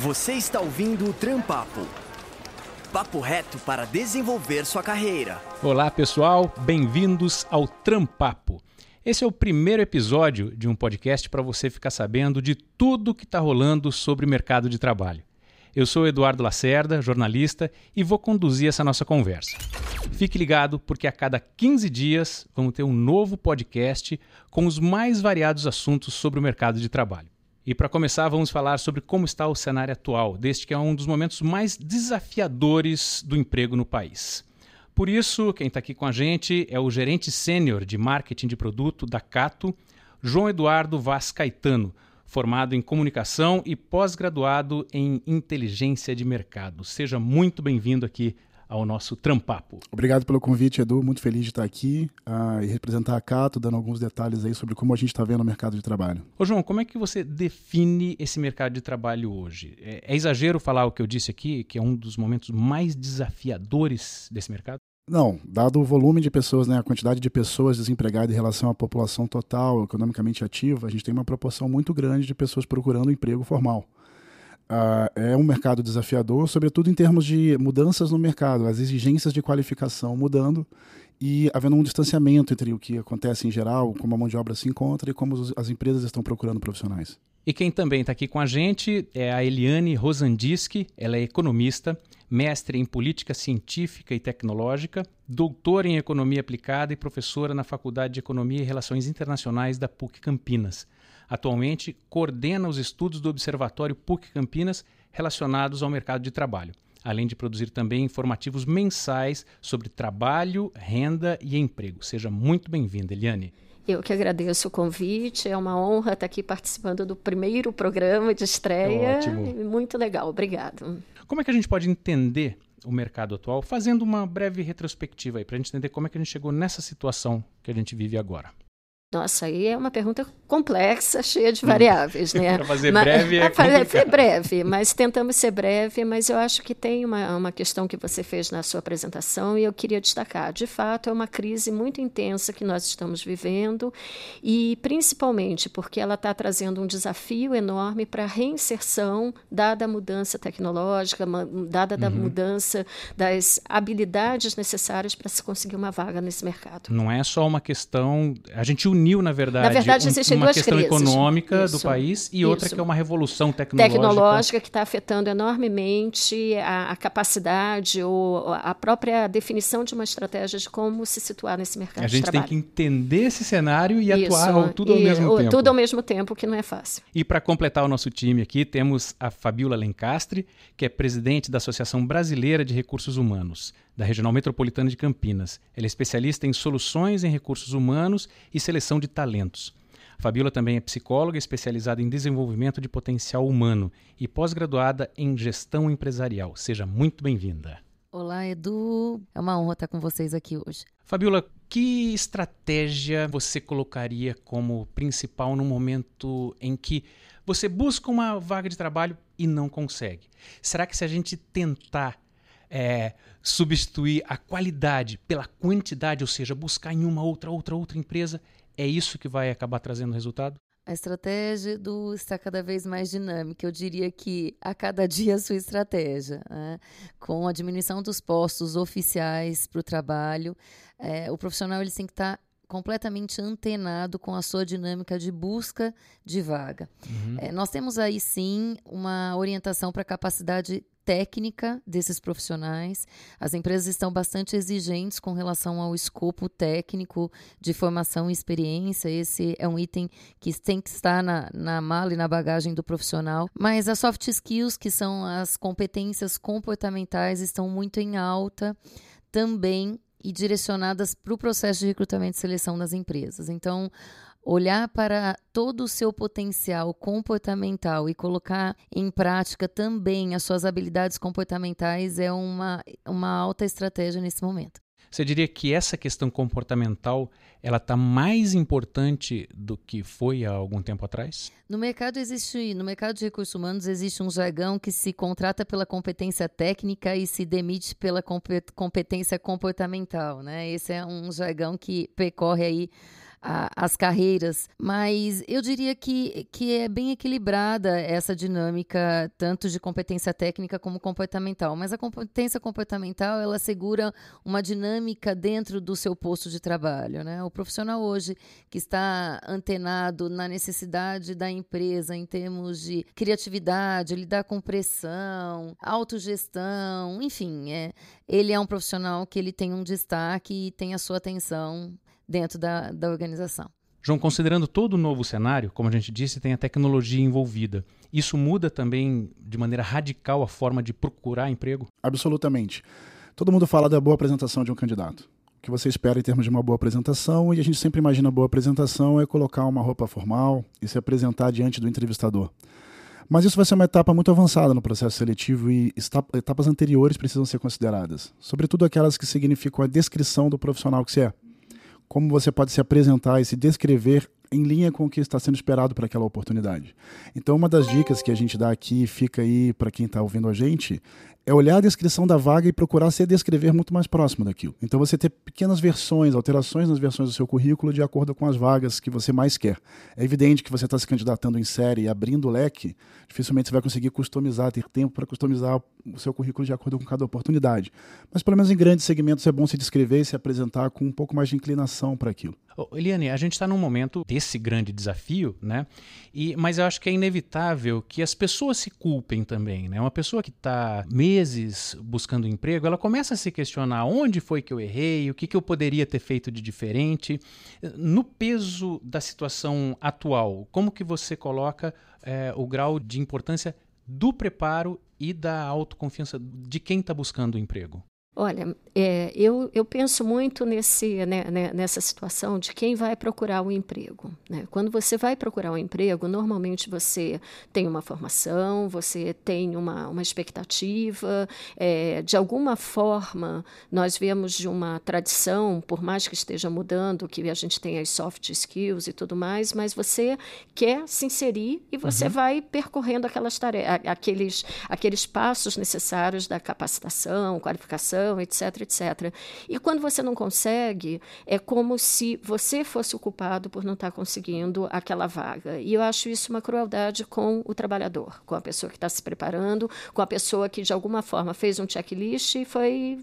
Você está ouvindo o Trampapo. Papo reto para desenvolver sua carreira. Olá, pessoal, bem-vindos ao Trampapo. Esse é o primeiro episódio de um podcast para você ficar sabendo de tudo que está rolando sobre o mercado de trabalho. Eu sou Eduardo Lacerda, jornalista, e vou conduzir essa nossa conversa. Fique ligado, porque a cada 15 dias vamos ter um novo podcast com os mais variados assuntos sobre o mercado de trabalho. E para começar, vamos falar sobre como está o cenário atual, deste que é um dos momentos mais desafiadores do emprego no país. Por isso, quem está aqui com a gente é o gerente sênior de marketing de produto da Cato, João Eduardo Vaz Caetano, formado em comunicação e pós-graduado em inteligência de mercado. Seja muito bem-vindo aqui ao nosso Trampapo. Obrigado pelo convite, Edu. Muito feliz de estar aqui uh, e representar a Cato, dando alguns detalhes aí sobre como a gente está vendo o mercado de trabalho. Ô João, como é que você define esse mercado de trabalho hoje? É, é exagero falar o que eu disse aqui, que é um dos momentos mais desafiadores desse mercado? Não, dado o volume de pessoas, né, a quantidade de pessoas desempregadas em relação à população total, economicamente ativa, a gente tem uma proporção muito grande de pessoas procurando emprego formal. Uh, é um mercado desafiador, sobretudo em termos de mudanças no mercado, as exigências de qualificação mudando e havendo um distanciamento entre o que acontece em geral, como a mão de obra se encontra e como as empresas estão procurando profissionais. E quem também está aqui com a gente é a Eliane Rosandiski, ela é economista, mestre em política científica e tecnológica, doutora em economia aplicada e professora na Faculdade de Economia e Relações Internacionais da PUC Campinas. Atualmente, coordena os estudos do Observatório PUC Campinas relacionados ao mercado de trabalho, além de produzir também informativos mensais sobre trabalho, renda e emprego. Seja muito bem-vinda, Eliane. Eu que agradeço o convite, é uma honra estar aqui participando do primeiro programa de estreia. Ótimo. Muito legal, obrigado. Como é que a gente pode entender o mercado atual, fazendo uma breve retrospectiva aí, para a gente entender como é que a gente chegou nessa situação que a gente vive agora? Nossa, aí é uma pergunta complexa, cheia de hum. variáveis, né? Para fazer mas, breve é, é Foi breve, mas tentamos ser breve, mas eu acho que tem uma, uma questão que você fez na sua apresentação e eu queria destacar. De fato, é uma crise muito intensa que nós estamos vivendo e principalmente porque ela está trazendo um desafio enorme para a reinserção, dada a mudança tecnológica, dada uhum. a mudança das habilidades necessárias para se conseguir uma vaga nesse mercado. Não é só uma questão... A gente uniu, na verdade, na verdade um, uma questão crises. econômica isso, do país e isso. outra que é uma revolução tecnológica. Tecnológica que está afetando enormemente a, a, capacidade ou a própria definição de uma estratégia de como se situar nesse mercado de trabalho. A gente tem que entender esse cenário e isso, atuar tudo ao e, mesmo tempo. Tudo ao mesmo tempo, que não é fácil. E para completar o nosso time aqui, temos a Fabiola Lencastre, que é presidente da Associação Brasileira de Recursos Humanos da Regional Metropolitana de Campinas. Ela é especialista em soluções em recursos humanos e seleção de talentos. Fabiola também é psicóloga especializada em desenvolvimento de potencial humano e pós-graduada em gestão empresarial. Seja muito bem-vinda. Olá, Edu. É uma honra estar com vocês aqui hoje. Fabiola, que estratégia você colocaria como principal no momento em que você busca uma vaga de trabalho e não consegue? Será que se a gente tentar é, substituir a qualidade pela quantidade, ou seja, buscar em uma outra, outra, outra empresa, é isso que vai acabar trazendo resultado? A estratégia do está cada vez mais dinâmica. Eu diria que a cada dia a sua estratégia. Né? Com a diminuição dos postos oficiais para o trabalho, é, o profissional ele tem que estar tá completamente antenado com a sua dinâmica de busca de vaga. Uhum. É, nós temos aí sim uma orientação para a capacidade técnica desses profissionais. As empresas estão bastante exigentes com relação ao escopo técnico de formação e experiência. Esse é um item que tem que estar na, na mala e na bagagem do profissional. Mas as soft skills, que são as competências comportamentais, estão muito em alta também e direcionadas para o processo de recrutamento e seleção das empresas. Então, olhar para todo o seu potencial comportamental e colocar em prática também as suas habilidades comportamentais é uma, uma alta estratégia nesse momento. Você diria que essa questão comportamental ela está mais importante do que foi há algum tempo atrás? No mercado existe, no mercado de recursos humanos existe um jargão que se contrata pela competência técnica e se demite pela competência comportamental, né? Esse é um jargão que percorre aí a, as carreiras, mas eu diria que, que é bem equilibrada essa dinâmica, tanto de competência técnica como comportamental. Mas a competência comportamental, ela segura uma dinâmica dentro do seu posto de trabalho. Né? O profissional hoje que está antenado na necessidade da empresa em termos de criatividade, lidar com pressão, autogestão, enfim, é, ele é um profissional que ele tem um destaque e tem a sua atenção dentro da, da organização. João, considerando todo o novo cenário, como a gente disse, tem a tecnologia envolvida. Isso muda também de maneira radical a forma de procurar emprego? Absolutamente. Todo mundo fala da boa apresentação de um candidato. O que você espera em termos de uma boa apresentação, e a gente sempre imagina boa apresentação é colocar uma roupa formal e se apresentar diante do entrevistador. Mas isso vai ser uma etapa muito avançada no processo seletivo e etapas anteriores precisam ser consideradas, sobretudo aquelas que significam a descrição do profissional que você é como você pode se apresentar e se descrever em linha com o que está sendo esperado para aquela oportunidade. Então, uma das dicas que a gente dá aqui, fica aí para quem está ouvindo a gente, é olhar a descrição da vaga e procurar se descrever muito mais próximo daquilo. Então você ter pequenas versões, alterações nas versões do seu currículo de acordo com as vagas que você mais quer. É evidente que você está se candidatando em série e abrindo o leque, dificilmente você vai conseguir customizar, ter tempo para customizar o seu currículo de acordo com cada oportunidade. Mas pelo menos em grandes segmentos é bom se descrever e se apresentar com um pouco mais de inclinação para aquilo. Oh, Eliane, a gente está num momento desse grande desafio, né? E, mas eu acho que é inevitável que as pessoas se culpem também, né? Uma pessoa que está meses buscando emprego, ela começa a se questionar onde foi que eu errei, o que, que eu poderia ter feito de diferente. No peso da situação atual, como que você coloca é, o grau de importância do preparo e da autoconfiança de quem está buscando emprego? Olha, é, eu, eu penso muito nesse, né, né, nessa situação de quem vai procurar um emprego. Né? Quando você vai procurar um emprego, normalmente você tem uma formação, você tem uma, uma expectativa, é, de alguma forma nós vemos de uma tradição, por mais que esteja mudando, que a gente tem as soft skills e tudo mais, mas você quer se inserir e você uhum. vai percorrendo aquelas tarefas, aqueles, aqueles passos necessários da capacitação, qualificação etc, etc. E quando você não consegue, é como se você fosse o culpado por não estar conseguindo aquela vaga. E eu acho isso uma crueldade com o trabalhador, com a pessoa que está se preparando, com a pessoa que de alguma forma fez um checklist e foi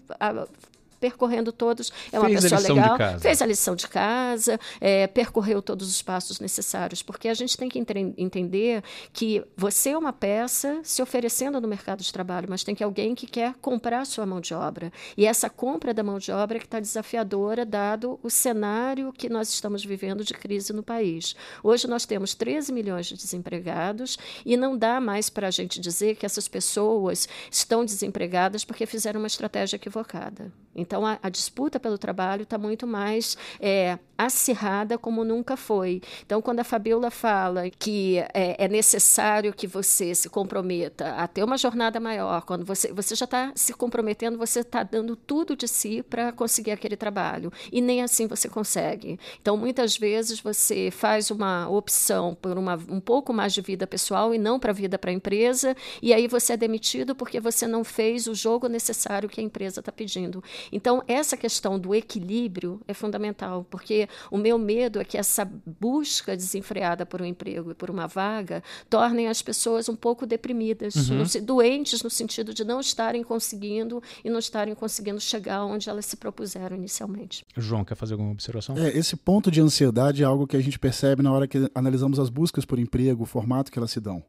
percorrendo todos. É uma fez pessoa legal, fez a lição de casa, é, percorreu todos os passos necessários, porque a gente tem que entender que você é uma peça se oferecendo no mercado de trabalho, mas tem que alguém que quer comprar a sua mão de obra. E essa compra da mão de obra é que está desafiadora, dado o cenário que nós estamos vivendo de crise no país. Hoje nós temos 13 milhões de desempregados e não dá mais para a gente dizer que essas pessoas estão desempregadas porque fizeram uma estratégia equivocada. Então, a, a disputa pelo trabalho está muito mais é, acirrada como nunca foi. Então, quando a Fabiola fala que é, é, necessário que você se comprometa a ter uma jornada maior, quando você, você já está se comprometendo, você está dando tudo de si para conseguir aquele trabalho. E nem assim você consegue. Então, muitas vezes você faz uma opção por uma, um pouco mais de vida pessoal e não para a vida para a empresa, e aí você é demitido porque você não fez o jogo necessário que a empresa está pedindo. Então, essa questão do equilíbrio é fundamental, porque o meu medo é que essa busca desenfreada por um emprego e por uma vaga tornem as pessoas um pouco deprimidas, uhum. no, doentes no sentido de não estarem conseguindo e não estarem conseguindo chegar onde elas se propuseram inicialmente. João, quer fazer alguma observação? É, esse ponto de ansiedade é algo que a gente percebe na hora que analisamos as buscas por emprego, o formato que elas se dão.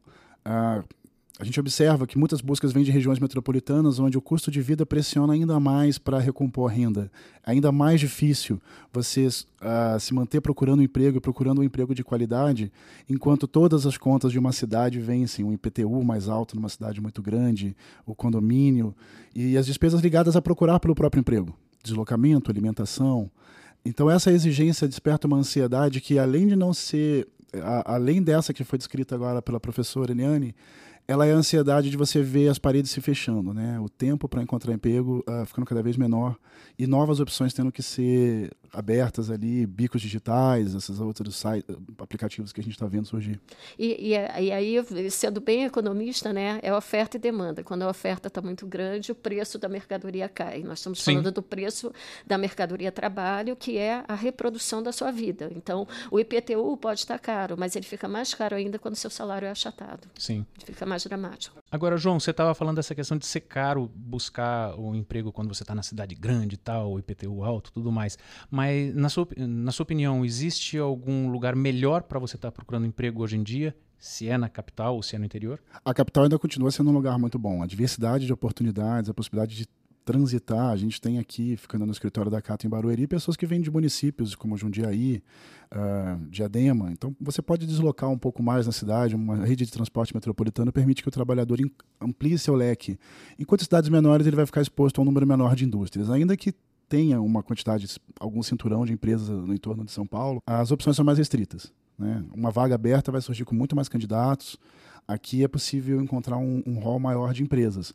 Ah, a gente observa que muitas buscas vêm de regiões metropolitanas onde o custo de vida pressiona ainda mais para recompor a renda. É ainda mais difícil você uh, se manter procurando um emprego e procurando um emprego de qualidade, enquanto todas as contas de uma cidade vencem, um IPTU mais alto numa cidade muito grande, o condomínio e as despesas ligadas a procurar pelo próprio emprego, deslocamento, alimentação. Então essa exigência desperta uma ansiedade que além de não ser, a, além dessa que foi descrita agora pela professora Eliane, ela é a ansiedade de você ver as paredes se fechando, né? O tempo para encontrar emprego uh, ficando cada vez menor e novas opções tendo que ser abertas ali, bicos digitais, esses outros sites, aplicativos que a gente está vendo surgir. E, e, e, aí, sendo bem economista, né, é oferta e demanda. Quando a oferta está muito grande, o preço da mercadoria cai. Nós estamos Sim. falando do preço da mercadoria trabalho, que é a reprodução da sua vida. Então, o IPTU pode estar caro, mas ele fica mais caro ainda quando o seu salário é achatado. Sim. Fica mais dramático. Agora, João, você estava falando dessa questão de ser caro buscar o um emprego quando você está na cidade grande e tal, o IPTU alto, tudo mais. Mas, na sua, na sua opinião, existe algum lugar melhor para você estar tá procurando emprego hoje em dia? Se é na capital ou se é no interior? A capital ainda continua sendo um lugar muito bom. A diversidade de oportunidades, a possibilidade de transitar. A gente tem aqui, ficando no escritório da Cata em Barueri, pessoas que vêm de municípios como Jundiaí, uh, Diadema. Então, você pode deslocar um pouco mais na cidade. Uma rede de transporte metropolitano permite que o trabalhador amplie seu leque. Enquanto cidades menores, ele vai ficar exposto a um número menor de indústrias. Ainda que tenha uma quantidade, algum cinturão de empresas no entorno de São Paulo, as opções são mais restritas. Né? Uma vaga aberta vai surgir com muito mais candidatos. Aqui é possível encontrar um, um rol maior de empresas.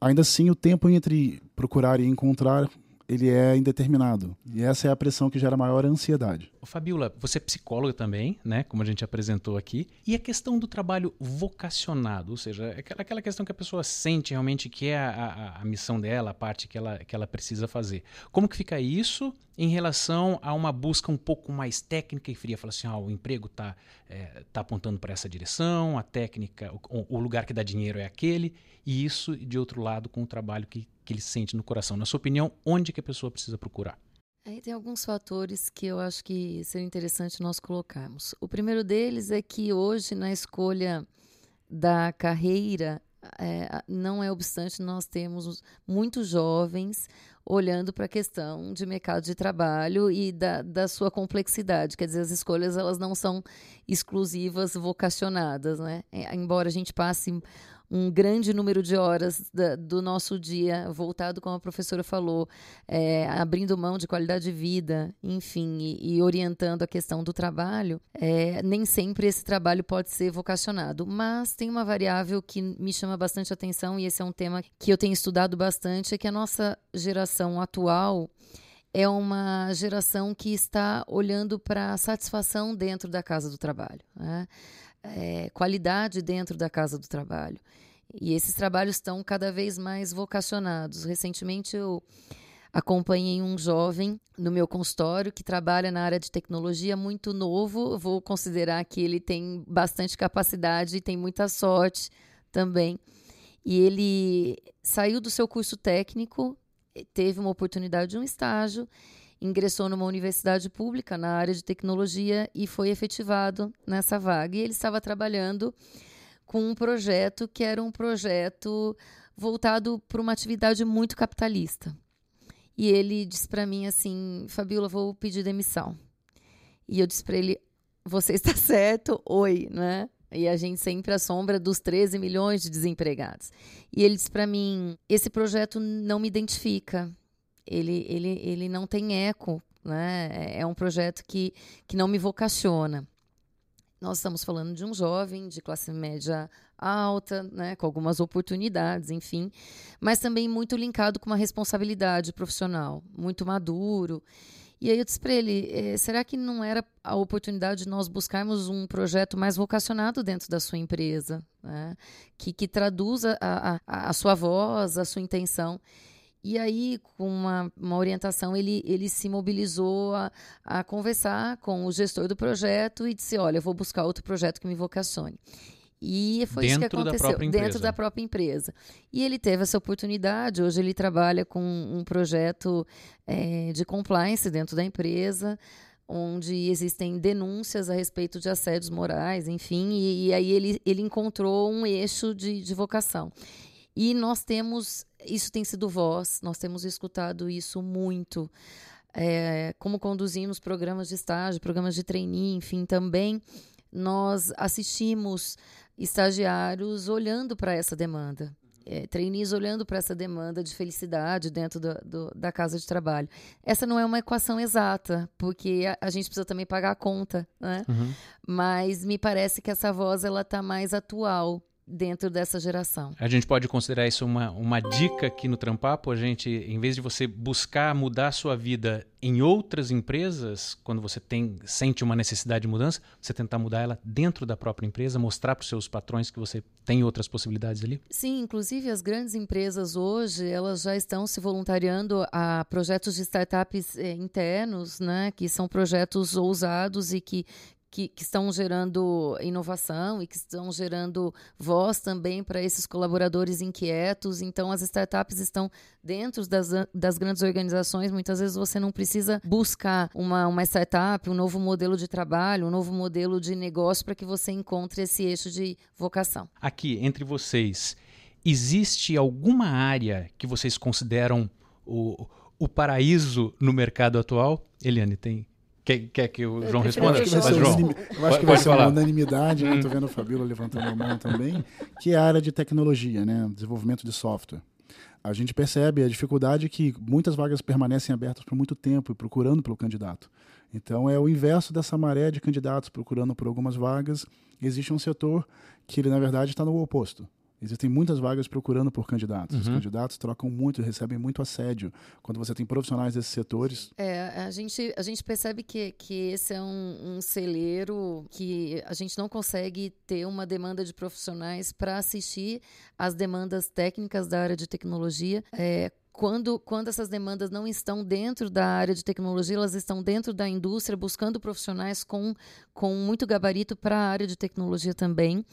Ainda assim, o tempo entre procurar e encontrar ele é indeterminado. E essa é a pressão que gera maior ansiedade. Fabiola, você é psicóloga também, né? Como a gente apresentou aqui. E a questão do trabalho vocacionado, ou seja, aquela, aquela questão que a pessoa sente realmente que é a, a, a missão dela, a parte que ela, que ela precisa fazer. Como que fica isso em relação a uma busca um pouco mais técnica e fria? Fala assim, ah, o emprego está é, tá apontando para essa direção, a técnica, o, o lugar que dá dinheiro é aquele, e isso, de outro lado, com o trabalho que que ele sente no coração. Na sua opinião, onde que a pessoa precisa procurar? Aí tem alguns fatores que eu acho que seria interessante nós colocarmos. O primeiro deles é que hoje, na escolha da carreira, é, não é obstante, nós temos muitos jovens olhando para a questão de mercado de trabalho e da, da sua complexidade. Quer dizer, as escolhas elas não são exclusivas, vocacionadas. Né? É, embora a gente passe um grande número de horas da, do nosso dia voltado, como a professora falou, é, abrindo mão de qualidade de vida, enfim, e, e orientando a questão do trabalho, é, nem sempre esse trabalho pode ser vocacionado. Mas tem uma variável que me chama bastante atenção, e esse é um tema que eu tenho estudado bastante, é que a nossa geração atual é uma geração que está olhando para a satisfação dentro da casa do trabalho. Né? É, qualidade dentro da casa do trabalho. E esses trabalhos estão cada vez mais vocacionados. Recentemente eu acompanhei um jovem no meu consultório que trabalha na área de tecnologia muito novo. vou considerar que ele tem bastante capacidade e tem muita sorte também. E ele saiu do seu curso técnico, teve uma oportunidade de um estágio ingressou numa universidade pública na área de tecnologia e foi efetivado nessa vaga. E ele estava trabalhando com um projeto que era um projeto voltado para uma atividade muito capitalista. E ele disse para mim assim: Fabiola, vou pedir demissão. E eu disse para ele: Você está certo? Oi, né? E a gente sempre assombra dos 13 milhões de desempregados. E ele disse para mim: Esse projeto não me identifica ele, ele, ele não tem eco, né? É um projeto que, que não me vocaciona. Nós estamos falando de um jovem de classe média alta, né, com algumas oportunidades, enfim, mas também muito linkado com uma responsabilidade profissional, muito maduro. E aí eu disse para ele: eh, será que não era a oportunidade de nós buscarmos um projeto mais vocacionado dentro da sua empresa, né? que, que traduza a, a, a sua voz, a sua intenção? E aí, com uma, uma orientação, ele, ele se mobilizou a, a conversar com o gestor do projeto e disse: Olha, eu vou buscar outro projeto que me vocacione. E foi dentro isso que aconteceu da dentro da própria empresa. E ele teve essa oportunidade. Hoje ele trabalha com um projeto é, de compliance dentro da empresa, onde existem denúncias a respeito de assédios morais, enfim. E, e aí ele, ele encontrou um eixo de, de vocação. E nós temos, isso tem sido voz, nós temos escutado isso muito. É, como conduzimos programas de estágio, programas de trainee, enfim, também nós assistimos estagiários olhando para essa demanda. É, trainees olhando para essa demanda de felicidade dentro do, do, da casa de trabalho. Essa não é uma equação exata, porque a, a gente precisa também pagar a conta, né? Uhum. Mas me parece que essa voz ela está mais atual dentro dessa geração. A gente pode considerar isso uma, uma dica aqui no Trampapo, a gente, em vez de você buscar mudar a sua vida em outras empresas, quando você tem sente uma necessidade de mudança, você tentar mudar ela dentro da própria empresa, mostrar para os seus patrões que você tem outras possibilidades ali? Sim, inclusive as grandes empresas hoje, elas já estão se voluntariando a projetos de startups eh, internos, né, que são projetos ousados e que, que, que, estão gerando inovação e que estão gerando voz também para esses colaboradores inquietos. Então, as startups estão dentro das, das grandes organizações. Muitas vezes você não precisa buscar uma, uma startup, um novo modelo de trabalho, um novo modelo de negócio para que você encontre esse eixo de vocação. Aqui, entre vocês, existe alguma área que vocês consideram o, o paraíso no mercado atual? Eliane, tem Quer, quer que o João responda? Eu acho que vai ser, João. Eu acho que vai ser uma unanimidade, né? Estou vendo a Fabíola levantando a mão também, que é a área de tecnologia, né? desenvolvimento de software. A gente percebe a dificuldade que muitas vagas permanecem abertas por muito tempo e procurando pelo candidato. Então é o inverso dessa maré de candidatos procurando por algumas vagas. Existe um setor que ele na verdade está no oposto. Existem muitas vagas procurando por candidatos. Uhum. Os candidatos trocam muito, recebem muito assédio. Quando você tem profissionais desses setores. É, a gente, a gente percebe que, que esse é um, um celeiro que a gente não consegue ter uma demanda de profissionais para assistir às demandas técnicas da área de tecnologia. É, quando, quando essas demandas não estão dentro da área de tecnologia, elas estão dentro da indústria, buscando profissionais com, com muito gabarito para a área de tecnologia também.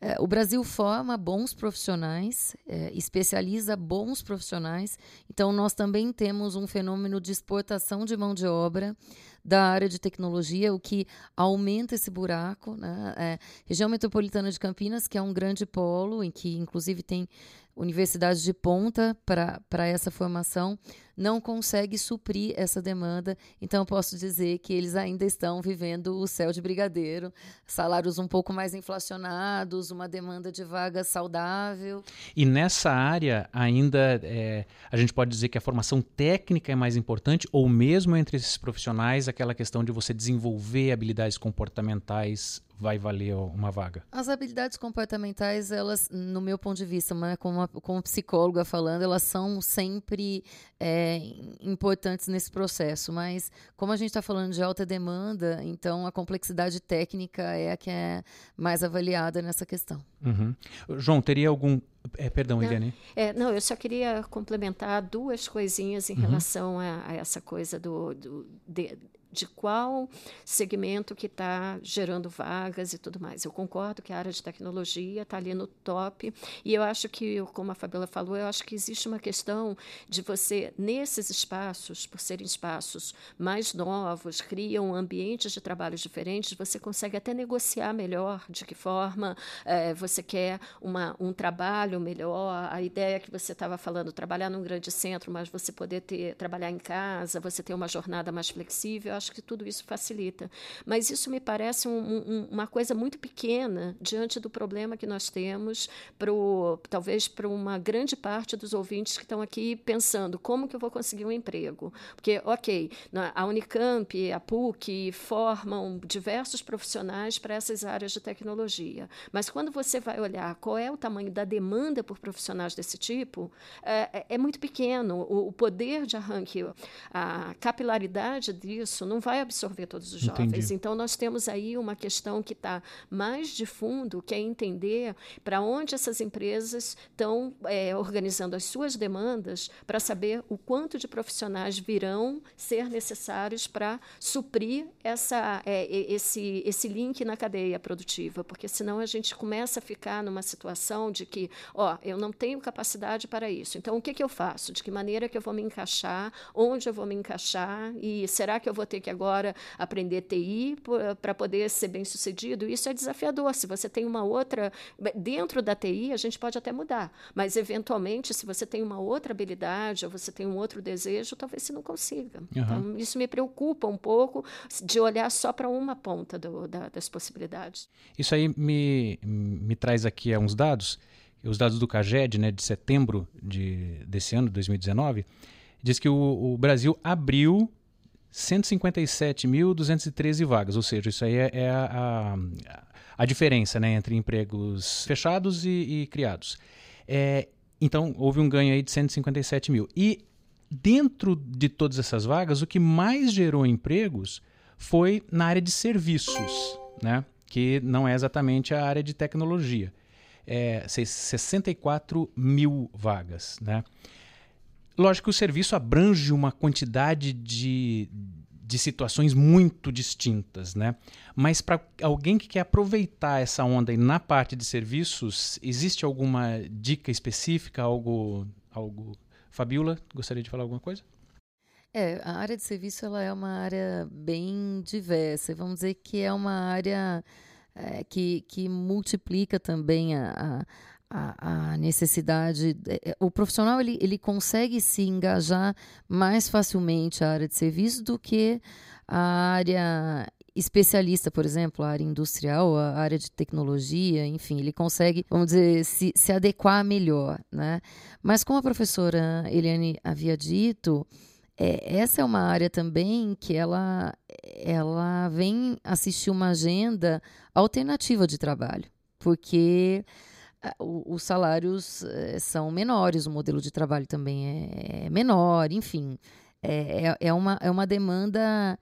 É, o Brasil forma bons profissionais, é, especializa bons profissionais, então nós também temos um fenômeno de exportação de mão de obra da área de tecnologia, o que aumenta esse buraco. Né? É, região metropolitana de Campinas, que é um grande polo, em que inclusive tem universidades de ponta para essa formação, não consegue suprir essa demanda. Então, posso dizer que eles ainda estão vivendo o céu de brigadeiro, salários um pouco mais inflacionados, uma demanda de vaga saudável. E nessa área, ainda é, a gente pode dizer que a formação técnica é mais importante, ou mesmo entre esses profissionais, aquela questão de você desenvolver habilidades comportamentais vai valer uma vaga? As habilidades comportamentais, elas, no meu ponto de vista, né, como, como psicóloga falando, elas são sempre é, importantes nesse processo. Mas, como a gente está falando de alta demanda, então a complexidade técnica é a que é mais avaliada nessa questão. Uhum. João, teria algum. É, perdão, Eliane. É, não, eu só queria complementar duas coisinhas em uhum. relação a, a, essa coisa do, do de, de qual segmento que está gerando vagas e tudo mais. Eu concordo que a área de tecnologia está ali no top e eu acho que, como a Fabiola falou, eu acho que existe uma questão de você, nesses espaços, por serem espaços mais novos, criam ambientes de trabalho diferentes, você consegue até negociar melhor de que forma é, você quer uma, um trabalho melhor, a ideia que você estava falando, trabalhar num grande centro, mas você poder ter, trabalhar em casa, você ter uma jornada mais flexível, acho que tudo isso facilita. Mas isso me parece um, um, uma coisa muito pequena diante do problema que nós temos, pro, talvez para uma grande parte dos ouvintes que estão aqui pensando como que eu vou conseguir um emprego. Porque, ok, a Unicamp, a PUC formam diversos profissionais para essas áreas de tecnologia. Mas quando você vai olhar qual é o tamanho da demanda por profissionais desse tipo, é, é, é muito pequeno. O, o poder de arranque, a capilaridade disso não vai absorver todos os jovens. Entendi. Então, nós temos aí uma questão que está mais de fundo, que é entender para onde essas empresas estão é, organizando as suas demandas para saber o quanto de profissionais virão ser necessários para suprir essa, é, esse, esse link na cadeia produtiva, porque senão a gente começa a ficar numa situação de que, ó, eu não tenho capacidade para isso. Então, o que, que eu faço? De que maneira que eu vou me encaixar? Onde eu vou me encaixar? E será que eu vou ter que agora aprender TI para poder ser bem sucedido. Isso é desafiador. Se você tem uma outra. Dentro da TI, a gente pode até mudar, mas eventualmente, se você tem uma outra habilidade ou você tem um outro desejo, talvez você não consiga. Uhum. Então, isso me preocupa um pouco de olhar só para uma ponta do, da, das possibilidades. Isso aí me, me traz aqui uns dados. Os dados do CAGED, né, de setembro de, desse ano, 2019, diz que o, o Brasil abriu 157.213 vagas, ou seja, isso aí é, é a, a, a diferença né, entre empregos fechados e, e criados. É, então, houve um ganho aí de 157 mil. E dentro de todas essas vagas, o que mais gerou empregos foi na área de serviços, né? que não é exatamente a área de tecnologia. É 64 mil vagas. Né? Lógico que o serviço abrange uma quantidade de, de situações muito distintas, né? Mas para alguém que quer aproveitar essa onda na parte de serviços, existe alguma dica específica, algo, algo? Fabiola, gostaria de falar alguma coisa? É, a área de serviço ela é uma área bem diversa. Vamos dizer que é uma área é, que, que multiplica também a, a necessidade. É, o profissional ele, ele consegue se engajar mais facilmente a área de serviço do que a área especialista, por exemplo, a área industrial, a área de tecnologia, enfim, ele consegue, vamos dizer, se, se adequar melhor, né? Mas como a professora Eliane havia dito, é, essa é uma área também que ela, ela vem assistir uma agenda alternativa de trabalho, porque os salários eh, são menores, o modelo de trabalho também é, é menor, enfim, é, é, é uma, é uma demanda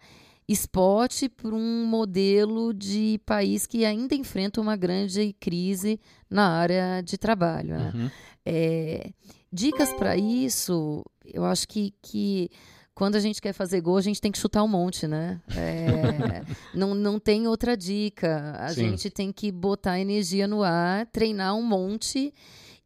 spot para um modelo de país que ainda enfrenta uma grande crise na área de trabalho. Né? Uhum. É, dicas para isso, eu acho que, que quando a gente quer fazer gol, a gente tem que chutar um monte, né? É, não, não tem outra dica. A Sim. gente tem que botar energia no ar, treinar um monte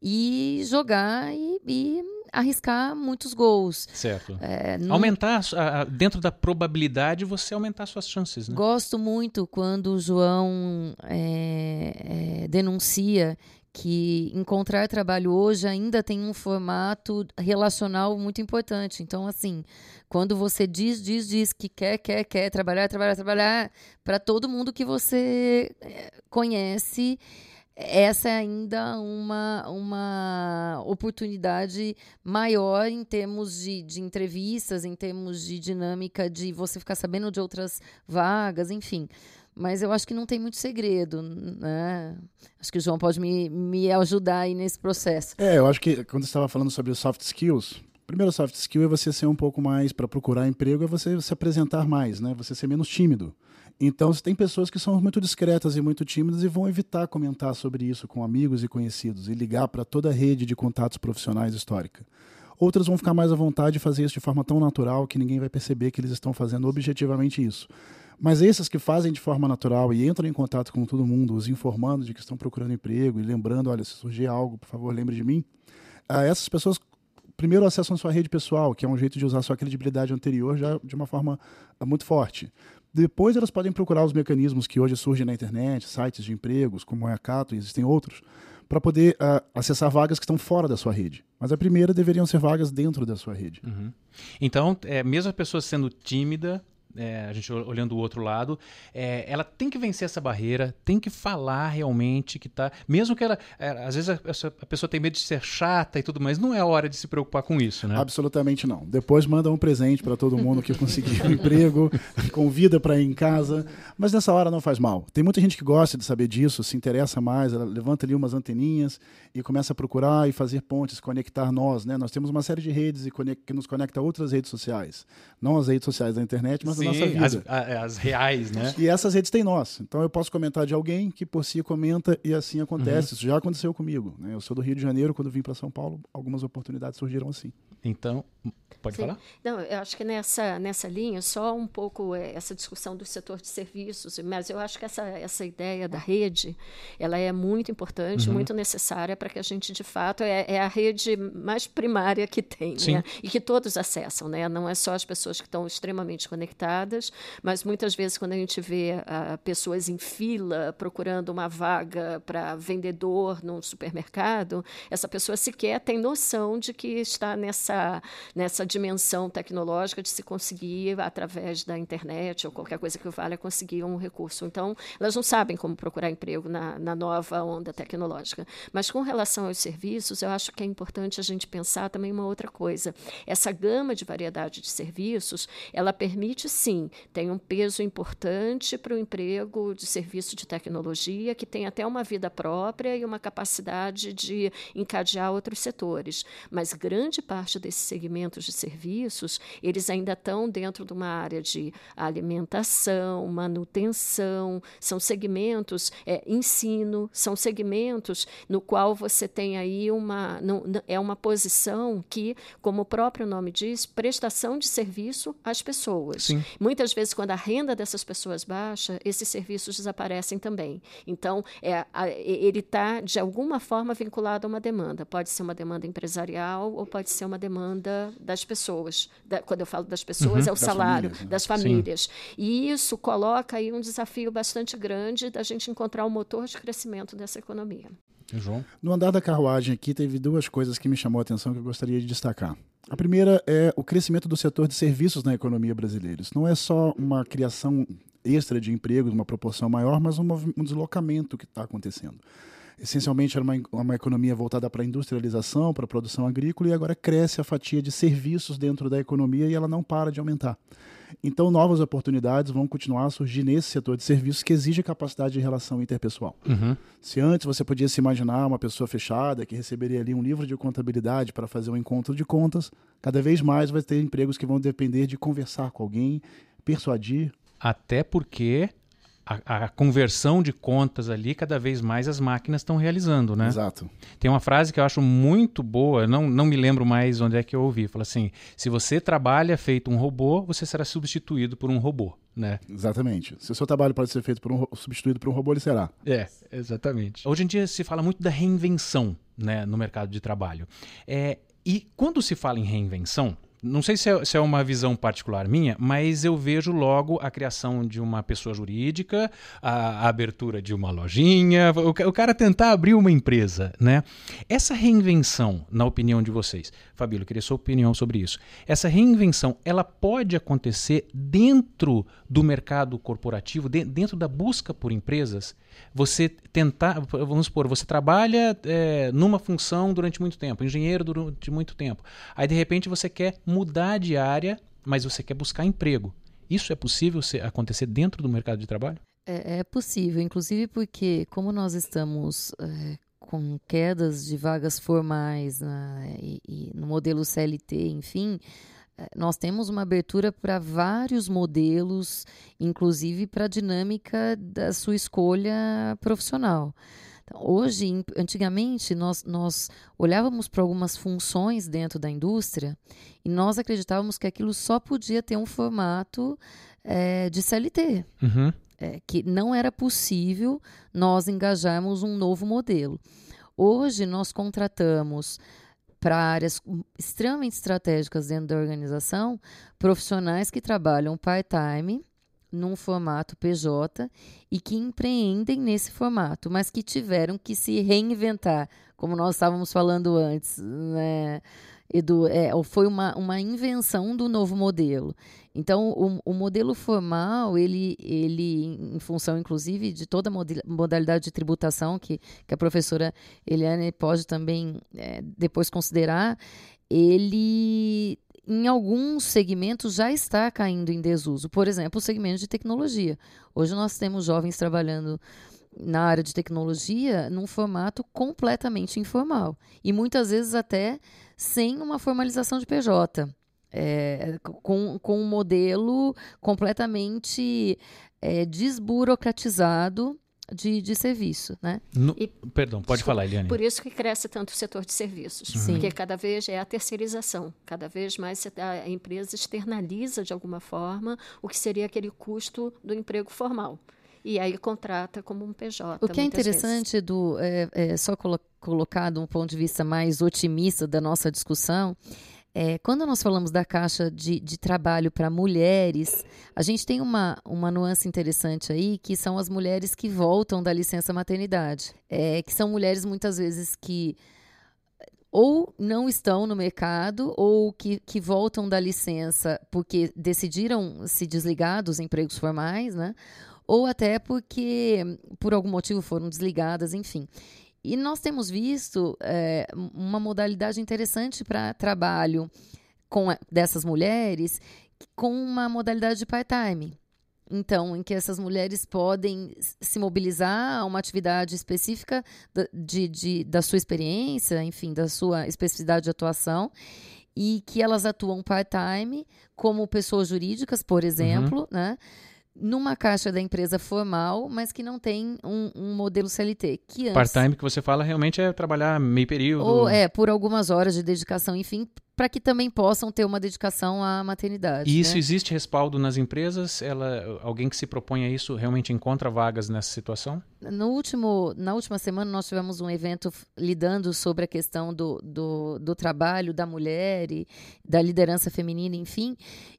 e jogar e, e arriscar muitos gols. Certo. É, não... Aumentar, dentro da probabilidade, você aumentar suas chances, né? Gosto muito quando o João é, é, denuncia que encontrar trabalho hoje ainda tem um formato relacional muito importante. Então, assim, quando você diz, diz, diz que quer, quer, quer trabalhar, trabalhar, trabalhar, para todo mundo que você eh, conhece, essa é ainda uma, uma oportunidade maior em termos de, de entrevistas, em termos de dinâmica, de você ficar sabendo de outras vagas, enfim. Mas eu acho que não tem muito segredo, né? Acho que o João pode me, me ajudar aí nesse processo. É, eu acho que quando você estava falando sobre os soft skills, primeiro soft skill é você ser um pouco mais para procurar emprego, é você se apresentar mais, né? Você ser menos tímido. Então, tem pessoas que são muito discretas e muito tímidas e vão evitar comentar sobre isso com amigos e conhecidos e ligar para toda a rede de contatos profissionais histórica. Outras vão ficar mais à vontade de fazer isso de forma tão natural que ninguém vai perceber que eles estão fazendo objetivamente isso. Mas esses que fazem de forma natural e entram em contato com todo mundo, os informando de que estão procurando emprego e lembrando, olha, se surgir algo, por favor, lembre de mim. Ah, essas pessoas primeiro acessam sua rede pessoal, que é um jeito de usar sua credibilidade anterior já de uma forma ah, muito forte. Depois elas podem procurar os mecanismos que hoje surgem na internet, sites de empregos, como é a Cato e existem outros, para poder uh, acessar vagas que estão fora da sua rede. Mas a primeira deveriam ser vagas dentro da sua rede. Uhum. Então, é, mesmo a pessoa sendo tímida, é, a gente olhando o outro lado, é, ela tem que vencer essa barreira, tem que falar realmente que tá. Mesmo que ela. É, às vezes a, a, pessoa tem medo de ser chata e tudo mais, não é hora de se preocupar com isso, né? Absolutamente não. Depois manda um presente para todo mundo que conseguiu um emprego, convida para ir em casa, mas nessa hora não faz mal. Tem muita gente que gosta de saber disso, se interessa mais, ela levanta ali umas anteninhas e começa a procurar e fazer pontes, conectar nós, né? Nós temos uma série de redes que nos conecta a outras redes sociais. Não as redes sociais da internet, mas Sim, da nossa vida. As, as, reais, né? E essas redes têm nós. Então eu posso comentar de alguém que por si comenta e assim acontece. Uhum. Isso já aconteceu comigo. Né? Eu sou do Rio de Janeiro, quando vim para São Paulo, algumas oportunidades surgiram assim. Então, pode Sim. falar? Não, eu acho que nessa, nessa linha, só um pouco é, essa discussão do setor de serviços, mas eu acho que essa, essa ideia da rede, ela é muito importante, uhum. muito necessária para que a gente, de fato, é, é, a rede mais primária que tem, né? e que todos acessam, né? não é só as pessoas que estão extremamente conectadas, mas muitas vezes quando a gente vê uh, pessoas em fila procurando uma vaga para vendedor num supermercado, essa pessoa sequer tem noção de que está nessa nessa, nessa dimensão tecnológica de se conseguir, através da internet ou qualquer coisa que valha, conseguir um recurso. Então, elas não sabem como procurar emprego na, na nova onda tecnológica. Mas com relação aos serviços, eu acho que é importante a gente pensar também uma outra coisa. Essa gama de variedade de serviços, ela permite sim, tem um peso importante para o emprego de serviço de tecnologia, que tem até uma vida própria e uma capacidade de encadear outros setores. Mas grande parte desses segmentos de serviços, eles ainda estão dentro de uma área de alimentação, manutenção, são segmentos, é, ensino, são segmentos no qual você tem aí uma, não, é uma posição que, como o próprio nome diz, prestação de serviço às pessoas. Sim. Muitas vezes, quando a renda dessas pessoas baixa, esses serviços desaparecem também. Então, é, a, ele está, de alguma forma, vinculado a uma demanda. Pode ser uma demanda empresarial ou pode ser uma demanda das pessoas. Da, quando eu falo das pessoas, uhum. é o das salário, famílias, né? das famílias. Sim. E isso coloca aí um desafio bastante grande da gente encontrar o um motor de crescimento dessa economia. João? No andar da carruagem aqui, teve duas coisas que me chamou a atenção que eu gostaria de destacar. A primeira é o crescimento do setor de serviços na economia brasileira. Isso não é só uma criação extra de empregos, uma proporção maior, mas um, um deslocamento que está acontecendo. Essencialmente era uma, uma economia voltada para a industrialização, para a produção agrícola, e agora cresce a fatia de serviços dentro da economia e ela não para de aumentar. Então, novas oportunidades vão continuar a surgir nesse setor de serviços que exige capacidade de relação interpessoal. Uhum. Se antes você podia se imaginar uma pessoa fechada que receberia ali um livro de contabilidade para fazer um encontro de contas, cada vez mais vai ter empregos que vão depender de conversar com alguém, persuadir. Até porque a, a, conversão de contas ali, cada vez mais as máquinas estão realizando, né? Exato. Tem uma frase que eu acho muito boa, não, não me lembro mais onde é que eu ouvi. Fala assim: se você trabalha feito um robô, você será substituído por um robô. Né? Exatamente. Se o seu trabalho pode ser feito por um substituído por um robô, ele será. É, exatamente. Hoje em dia se fala muito da reinvenção né, no mercado de trabalho. É, e quando se fala em reinvenção, não sei se é, se é, uma visão particular minha, mas eu vejo logo a criação de uma pessoa jurídica, a, a abertura de uma lojinha, o, o, cara tentar abrir uma empresa, né? Essa reinvenção, na opinião de vocês, Fabílio, queria sua opinião sobre isso. Essa reinvenção, ela pode acontecer dentro do mercado corporativo, de, dentro da busca por empresas? Você tentar, vamos supor, você trabalha é, numa função durante muito tempo, engenheiro durante muito tempo. Aí, de repente, você quer mudar de área, mas você quer buscar emprego. Isso é possível acontecer dentro do mercado de trabalho? É, é possível, inclusive porque, como nós estamos é, com quedas de vagas formais né, e, e, no modelo CLT, enfim, é, nós temos uma abertura para vários modelos, inclusive para a dinâmica da sua escolha profissional. Hoje, antigamente, nós, nós olhávamos para algumas funções dentro da indústria e nós acreditávamos que aquilo só podia ter um formato é, de CLT. Uhum. É, que não era possível nós engajarmos um novo modelo. Hoje, nós contratamos para áreas extremamente estratégicas dentro da organização profissionais que trabalham part-time num formato PJ e que empreendem nesse formato, mas que tiveram que se reinventar, como nós estávamos falando antes, né? Edu, é, foi uma, uma invenção do novo modelo. Então, o, o, modelo formal, ele, ele, em função, inclusive, de toda a modalidade de tributação que, que a professora Eliane pode também é, depois considerar, ele em alguns segmentos já está caindo em desuso. Por exemplo, o segmento de tecnologia. Hoje nós temos jovens trabalhando na área de tecnologia num formato completamente informal e muitas vezes até sem uma formalização de PJ. É, com, com um modelo completamente é, desburocratizado de, de serviço. Né? No, e, perdão, pode falar, Eliane. Por isso que cresce tanto o setor de serviços. Sim. Porque cada vez é a terceirização. Cada vez mais a empresa externaliza, de alguma forma, o que seria aquele custo do emprego formal e aí contrata como um PJ. O que é interessante, vezes. Edu, é, é, só colo colocar de um ponto de vista mais otimista da nossa discussão, é, quando nós falamos da caixa de, de trabalho para mulheres, a gente tem uma, uma nuance interessante aí, que são as mulheres que voltam da licença maternidade. É, que são mulheres muitas vezes que ou não estão no mercado ou que, que voltam da licença porque decidiram se desligar dos empregos formais, né? ou até porque por algum motivo foram desligadas, enfim. E nós temos visto é, uma modalidade interessante para trabalho com dessas mulheres com uma modalidade de part-time. Então, em que essas mulheres podem se mobilizar a uma atividade específica de, de, da sua experiência, enfim, da sua especificidade de atuação, e que elas atuam part-time como pessoas jurídicas, por exemplo, uhum. né? Numa caixa da empresa formal, mas que não tem um, um modelo CLT. Que Part-time que você fala realmente é trabalhar meio período. Ou é, por algumas horas de dedicação, enfim, para que também possam ter uma dedicação à maternidade. E isso né? existe respaldo nas empresas? Ela, alguém que se propõe a isso realmente encontra vagas nessa situação? No último, na última semana nós tivemos um evento lidando sobre a questão do, do, do trabalho da mulher e da liderança feminina, enfim,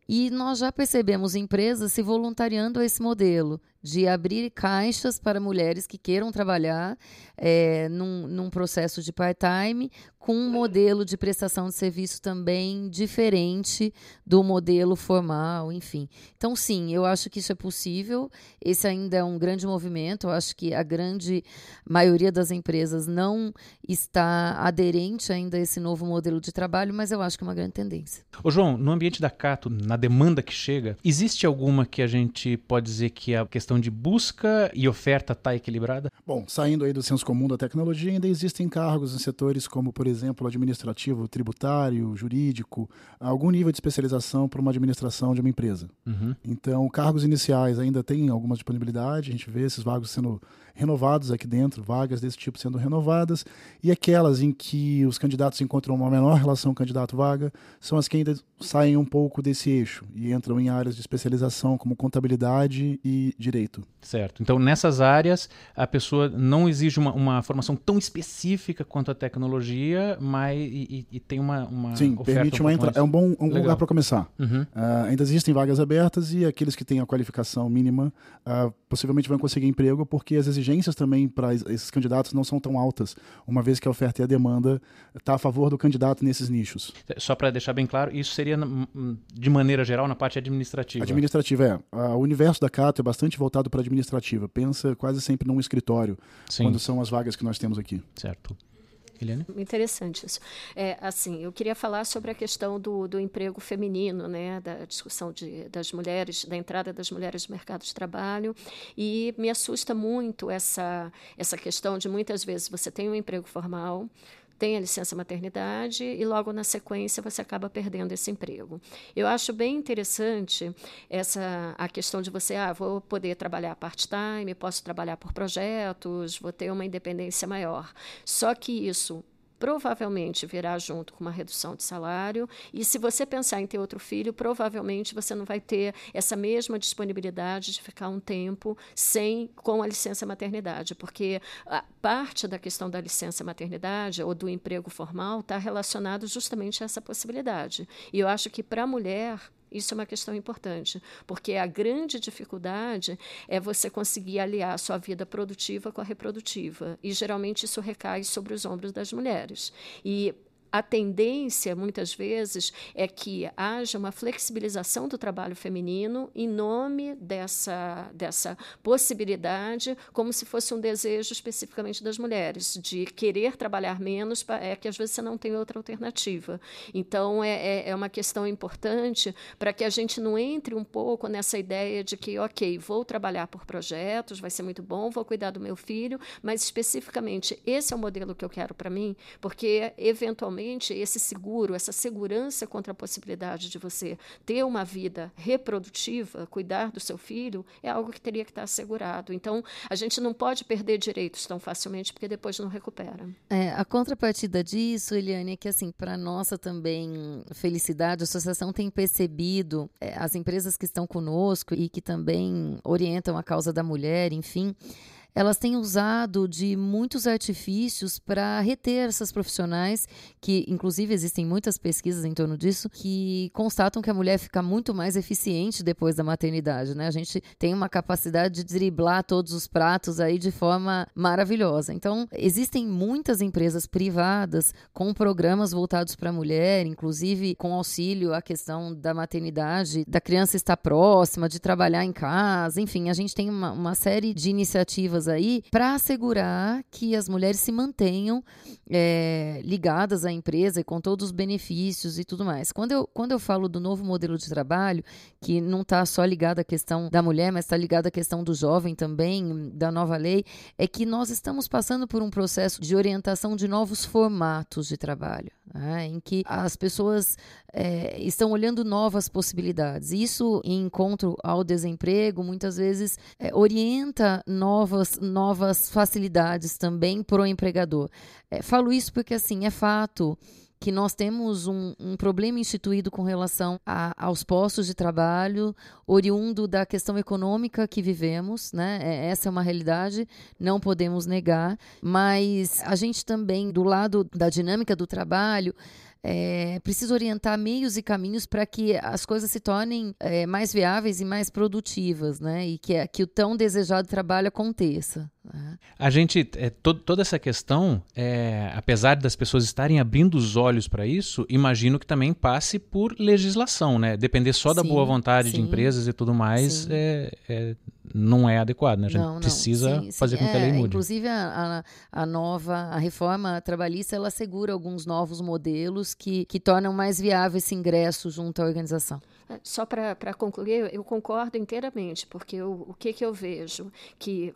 e nós já percebemos empresas se voluntariando a esse modelo de abrir caixas para mulheres que queiram trabalhar é, num, num processo de part-time com um modelo de prestação de serviço também diferente do modelo formal, enfim. Então, sim, eu acho que isso é possível. Esse ainda é um grande movimento. Eu acho que a grande maioria das empresas não está aderente ainda a esse novo modelo de trabalho, mas eu acho que é uma grande tendência. Ô, João, no ambiente da Cato, na demanda que chega, existe alguma que a gente pode dizer que a questão de busca e oferta está equilibrada? Bom, saindo aí do senso comum da tecnologia, ainda existem cargos em setores como, por exemplo, administrativo, tributário, jurídico, algum nível de especialização para uma administração de uma empresa. Uhum. Então, cargos iniciais ainda têm alguma disponibilidade, a gente vê esses vagos sendo renovados aqui dentro, vagas desse tipo sendo renovadas, e aquelas em que os candidatos encontram uma menor relação candidato-vaga são as que ainda saem um pouco desse eixo e entram em áreas de especialização como contabilidade e direito. Certo. Então, nessas áreas, a pessoa não exige uma, uma formação tão específica quanto a tecnologia, mas e, e tem uma, uma Sim, permite um uma entrada. É um bom um lugar para começar. Uhum. Uh, ainda existem vagas abertas e aqueles que têm a qualificação mínima uh, possivelmente vão conseguir emprego porque as exigências também para esses candidatos não são tão altas, uma vez que a oferta e a demanda está a favor do candidato nesses nichos. Só para deixar bem claro, isso seria de maneira geral na parte administrativa. Administrativa é. O universo da Cato é bastante voltado para administrativa. Pensa quase sempre num escritório, Sim. quando são as vagas que nós temos aqui. Certo. Eliane? Interessante isso. É, assim, eu queria falar sobre a questão do, do emprego feminino, né, da discussão de, das mulheres, da entrada das mulheres no mercado de trabalho, e me assusta muito essa, essa questão de muitas vezes você tem um emprego formal, tem a licença maternidade e logo na sequência você acaba perdendo esse emprego. Eu acho bem interessante essa a questão de você, ah, vou poder trabalhar part-time, posso trabalhar por projetos, vou ter uma independência maior. Só que isso provavelmente virá junto com uma redução de salário. E se você pensar em ter outro filho, provavelmente você não vai ter essa mesma disponibilidade de ficar um tempo sem com a licença maternidade, porque parte da questão da licença maternidade ou do emprego formal está relacionado justamente a essa possibilidade. E eu acho que para a mulher isso é uma questão importante, porque a grande dificuldade é você conseguir aliar a sua vida produtiva com a reprodutiva. E geralmente isso recai sobre os ombros das mulheres. E a tendência, muitas vezes, é que haja uma flexibilização do trabalho feminino em nome dessa, dessa possibilidade, como se fosse um desejo especificamente das mulheres, de querer trabalhar menos, é que às vezes você não tem outra alternativa. Então, é, é, é uma questão importante para que a gente não entre um pouco nessa ideia de que, ok, vou trabalhar por projetos, vai ser muito bom, vou cuidar do meu filho, mas especificamente esse é o modelo que eu quero para mim, porque eventualmente realmente esse seguro, essa segurança contra a possibilidade de você ter uma vida reprodutiva, cuidar do seu filho, é algo que teria que estar assegurado. Então, a gente não pode perder direitos tão facilmente, porque depois não recupera. É, a contrapartida disso, Eliane, é que, assim, para nossa também felicidade, a associação tem percebido é, as empresas que estão conosco e que também orientam a causa da mulher, enfim elas têm usado de muitos artifícios para reter essas profissionais, que inclusive existem muitas pesquisas em torno disso, que constatam que a mulher fica muito mais eficiente depois da maternidade, né? A gente tem uma capacidade de driblar todos os pratos aí de forma maravilhosa. Então, existem muitas empresas privadas com programas voltados para a mulher, inclusive com auxílio à questão da maternidade, da criança estar próxima, de trabalhar em casa, enfim, a gente tem uma, uma série de iniciativas aí para assegurar que as mulheres se mantenham é, ligadas à empresa e com todos os benefícios e tudo mais. Quando eu, quando eu falo do novo modelo de trabalho, que não está só ligado à questão da mulher, mas está ligado à questão do jovem também, da nova lei, é que nós estamos passando por um processo de orientação de novos formatos de trabalho, né, em que as pessoas é, estão olhando novas possibilidades. Isso, em encontro ao desemprego, muitas vezes é, orienta novas, novas facilidades também para o empregador. É, falo isso porque, assim, é fato que nós temos um, um, problema instituído com relação a, aos postos de trabalho, oriundo da questão econômica que vivemos, né? É, essa é uma realidade, não podemos negar, mas a gente também, do lado da dinâmica do trabalho, é, precisa orientar meios e caminhos para que as coisas se tornem é, mais viáveis e mais produtivas, né? E que, que o tão desejado trabalho aconteça. Né? A gente, é, to, toda essa questão, é, apesar das pessoas estarem abrindo os olhos para isso, imagino que também passe por legislação, né? Depender só da sim, boa vontade sim, de empresas e tudo mais, é, é, não é adequado, né? A gente não, precisa sim, fazer com que a lei é, mude. Inclusive, a, a, a, nova, a reforma trabalhista, ela assegura alguns novos modelos que, que tornam mais viável esse ingresso junto à organização. É, só para concluir, eu concordo inteiramente, porque eu, o que, que eu vejo? Que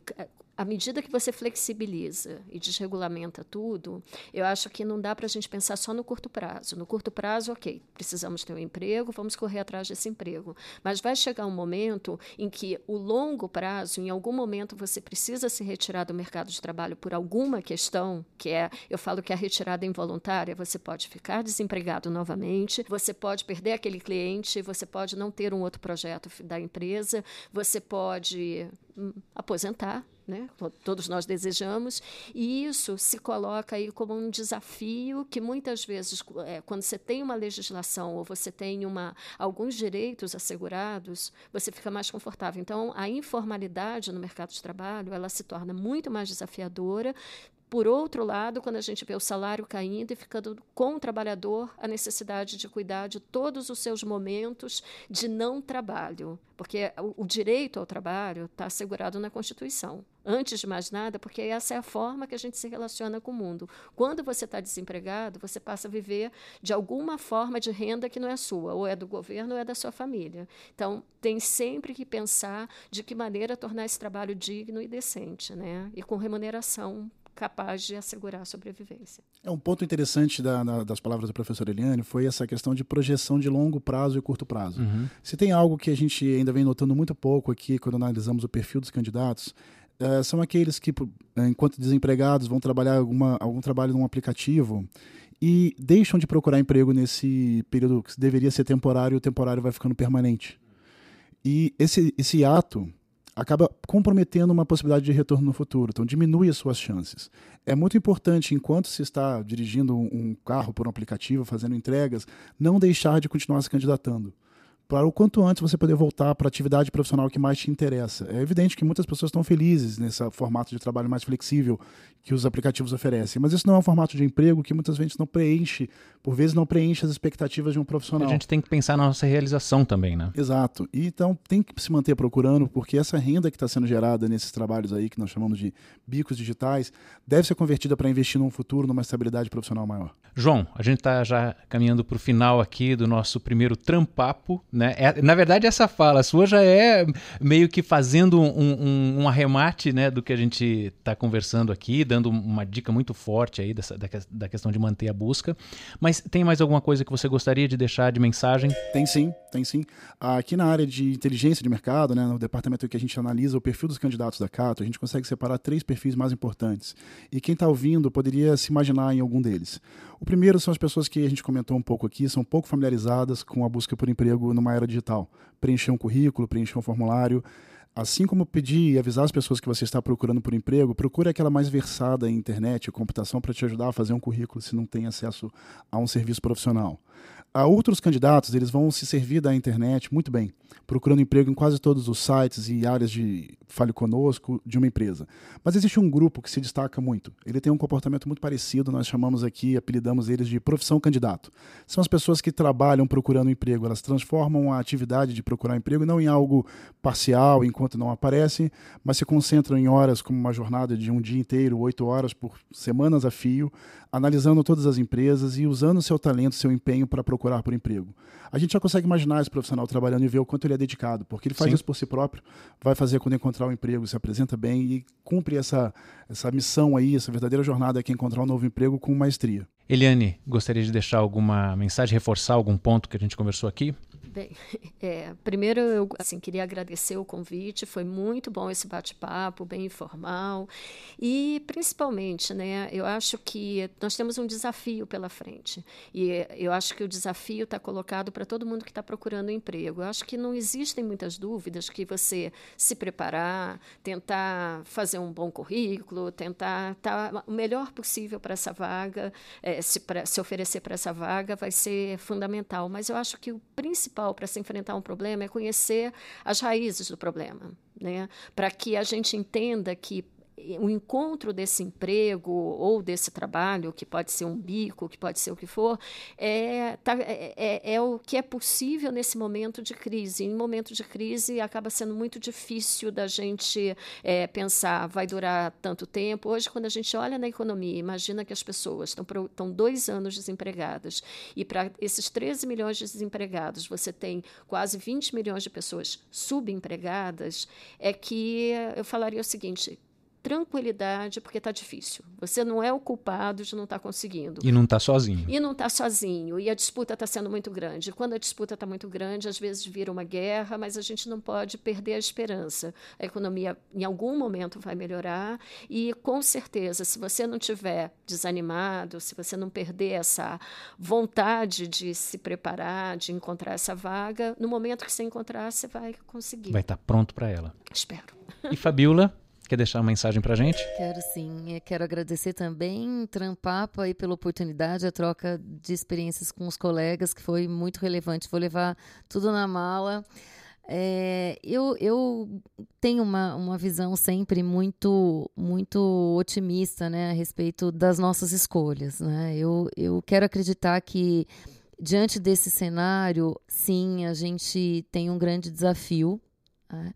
à medida que você flexibiliza e desregulamenta tudo, eu acho que não dá para a gente pensar só no curto prazo. No curto prazo, ok, precisamos ter um emprego, vamos correr atrás desse emprego. Mas vai chegar um momento em que o longo prazo, em algum momento você precisa se retirar do mercado de trabalho por alguma questão, que é, eu falo que a retirada involuntária, você pode ficar desempregado novamente, você pode perder aquele cliente, você pode não ter um outro projeto da empresa, você pode hum, aposentar né? todos nós desejamos, e isso se coloca aí como um desafio que muitas vezes, é, quando você tem uma legislação ou você tem uma, alguns direitos assegurados, você fica mais confortável. Então, a informalidade no mercado de trabalho ela se torna muito mais desafiadora, por outro lado, quando a gente vê o salário caindo e ficando com o trabalhador a necessidade de cuidar de todos os seus momentos de não trabalho, porque o, direito ao trabalho está assegurado na Constituição. Antes de mais nada, porque essa é a forma que a gente se relaciona com o mundo. Quando você está desempregado, você passa a viver de alguma forma de renda que não é sua, ou é do governo ou é da sua família. Então, tem sempre que pensar de que maneira tornar esse trabalho digno e decente, né? E com remuneração capaz de assegurar a sobrevivência. É um ponto interessante da, da, das palavras da professora Eliane foi essa questão de projeção de longo prazo e curto prazo. Uhum. Se tem algo que a gente ainda vem notando muito pouco aqui quando analisamos o perfil dos candidatos, é, são aqueles que, enquanto desempregados, vão trabalhar alguma, algum trabalho num aplicativo e deixam de procurar emprego nesse período que deveria ser temporário e o temporário vai ficando permanente. E esse, esse ato acaba comprometendo uma possibilidade de retorno no futuro, então diminui as suas chances. É muito importante, enquanto se está dirigindo um carro por um aplicativo, fazendo entregas, não deixar de continuar se candidatando para o quanto antes você poder voltar para a atividade profissional que mais te interessa. É evidente que muitas pessoas estão felizes nesse formato de trabalho mais flexível que os aplicativos oferecem, mas isso não é um formato de emprego que muitas vezes não preenche, por vezes não preenche as expectativas de um profissional. A gente tem que pensar na nossa realização também, né? Exato. E, então tem que se manter procurando, porque essa renda que está sendo gerada nesses trabalhos aí que nós chamamos de bicos digitais deve ser convertida para investir num futuro, numa estabilidade profissional maior. João, a gente está já caminhando para o final aqui do nosso primeiro trampapo né? É, na verdade, essa fala sua já é meio que fazendo um, um, um arremate né, do que a gente está conversando aqui, dando uma dica muito forte aí dessa, da, da, questão de manter a busca. Mas tem mais alguma coisa que você gostaria de deixar de mensagem? Tem sim, tem sim. Aqui na área de inteligência de mercado, né, no departamento que a gente analisa o perfil dos candidatos da Cato, a gente consegue separar três perfis mais importantes. E quem está ouvindo poderia se imaginar em algum deles. O primeiro são as pessoas que a gente comentou um pouco aqui, são pouco familiarizadas com a busca por emprego numa era digital. Preencher um currículo, preencher um formulário. Assim como pedir e avisar as pessoas que você está procurando por emprego, procure aquela mais versada em internet, computação, para te ajudar a fazer um currículo se não tem acesso a um serviço profissional. Uh, outros candidatos eles vão se servir da internet muito bem procurando emprego em quase todos os sites e áreas de Fale Conosco de uma empresa. Mas existe um grupo que se destaca muito. Ele tem um comportamento muito parecido, nós chamamos aqui, apelidamos eles de profissão candidato. São as pessoas que trabalham procurando emprego, elas transformam a atividade de procurar emprego não em algo parcial, enquanto não aparece, mas se concentram em horas como uma jornada de um dia inteiro, oito horas por semanas a fio, analisando todas as empresas e usando seu talento, seu empenho para procurar por emprego. A gente já consegue imaginar esse profissional trabalhando e ver o quanto ele é dedicado, porque ele faz Sim. isso por si próprio, vai fazer quando encontrar o um emprego, se apresenta bem e cumpre essa, essa missão aí, essa verdadeira jornada que é encontrar um novo emprego com maestria. Eliane, gostaria de deixar alguma mensagem, reforçar algum ponto que a gente conversou aqui? Bem, é, primeiro eu assim, queria agradecer o convite, foi muito bom esse bate-papo, bem informal. E principalmente, né, eu acho que nós temos um desafio pela frente. E eu acho que o desafio está colocado para todo mundo que está procurando emprego. Eu acho que não existem muitas dúvidas que você se preparar, tentar fazer um bom currículo, tentar estar tá o melhor possível para essa vaga, é, se, pra, se oferecer para essa vaga, vai ser fundamental. Mas eu acho que o principal principal para se enfrentar um problema é conhecer as raízes do problema, né? Para que a gente entenda que o encontro desse emprego ou desse trabalho, que pode ser um bico, que pode ser o que for, é, tá, é, é, é, o que é possível nesse momento de crise. Em momento de crise, acaba sendo muito difícil da gente é, pensar, vai durar tanto tempo. Hoje, quando a gente olha na economia, imagina que as pessoas estão, estão dois anos desempregadas, e para esses 13 milhões de desempregados, você tem quase 20 milhões de pessoas subempregadas, é que eu falaria o seguinte: tranquilidade, porque está difícil. Você não é o culpado de não estar tá conseguindo. E não está sozinho. E não está sozinho. E a disputa está sendo muito grande. Quando a disputa está muito grande, às vezes vira uma guerra, mas a gente não pode perder a esperança. A economia, em algum momento, vai melhorar. E, com certeza, se você não tiver desanimado, se você não perder essa vontade de se preparar, de encontrar essa vaga, no momento que você encontrar, você vai conseguir. Vai estar tá pronto para ela. Espero. E Fabiola? Quer deixar uma mensagem para gente? Quero sim. quero agradecer também, Trampapa, aí, pela oportunidade, a troca de experiências com os colegas, que foi muito relevante. Vou levar tudo na mala. É, eu, eu tenho uma, uma visão sempre muito muito otimista né, a respeito das nossas escolhas. Né? Eu, eu quero acreditar que, diante desse cenário, sim, a gente tem um grande desafio. Né?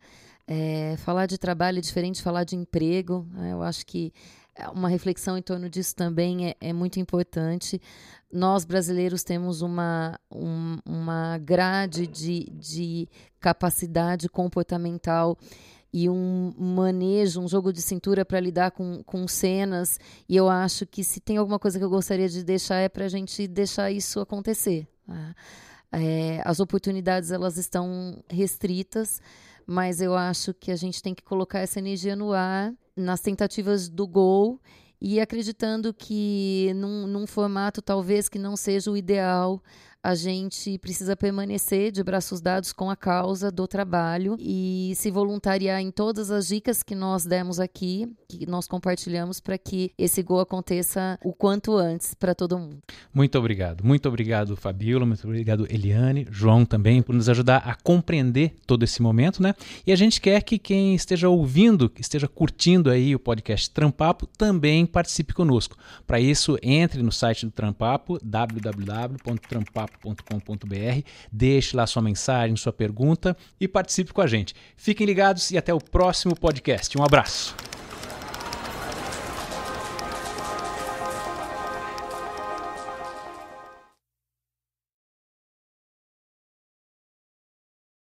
É, falar de trabalho é diferente de falar de emprego. Né? Eu acho que uma reflexão em torno disso também é, é muito importante. Nós, brasileiros, temos uma, um, uma grade de, de capacidade comportamental e um manejo, um jogo de cintura para lidar com, com cenas. E eu acho que se tem alguma coisa que eu gostaria de deixar é para a gente deixar isso acontecer. Né? É, as oportunidades elas estão restritas mas eu acho que a gente tem que colocar essa energia no ar nas tentativas do gol e acreditando que num, num formato talvez que não seja o ideal, a gente precisa permanecer de braços dados com a causa do trabalho e se voluntariar em todas as dicas que nós demos aqui, que nós compartilhamos para que esse gol aconteça o quanto antes para todo mundo. Muito obrigado. Muito obrigado, Fabiola, muito obrigado, Eliane, João também, por nos ajudar a compreender todo esse momento, né? E a gente quer que quem esteja ouvindo, que esteja curtindo aí o podcast Trampapo, também participe conosco. Para isso, entre no site do Trampapo, www.trampapo papo.com.br. Deixe lá sua mensagem, sua pergunta e participe com a gente. Fiquem ligados e até o próximo podcast. Um abraço.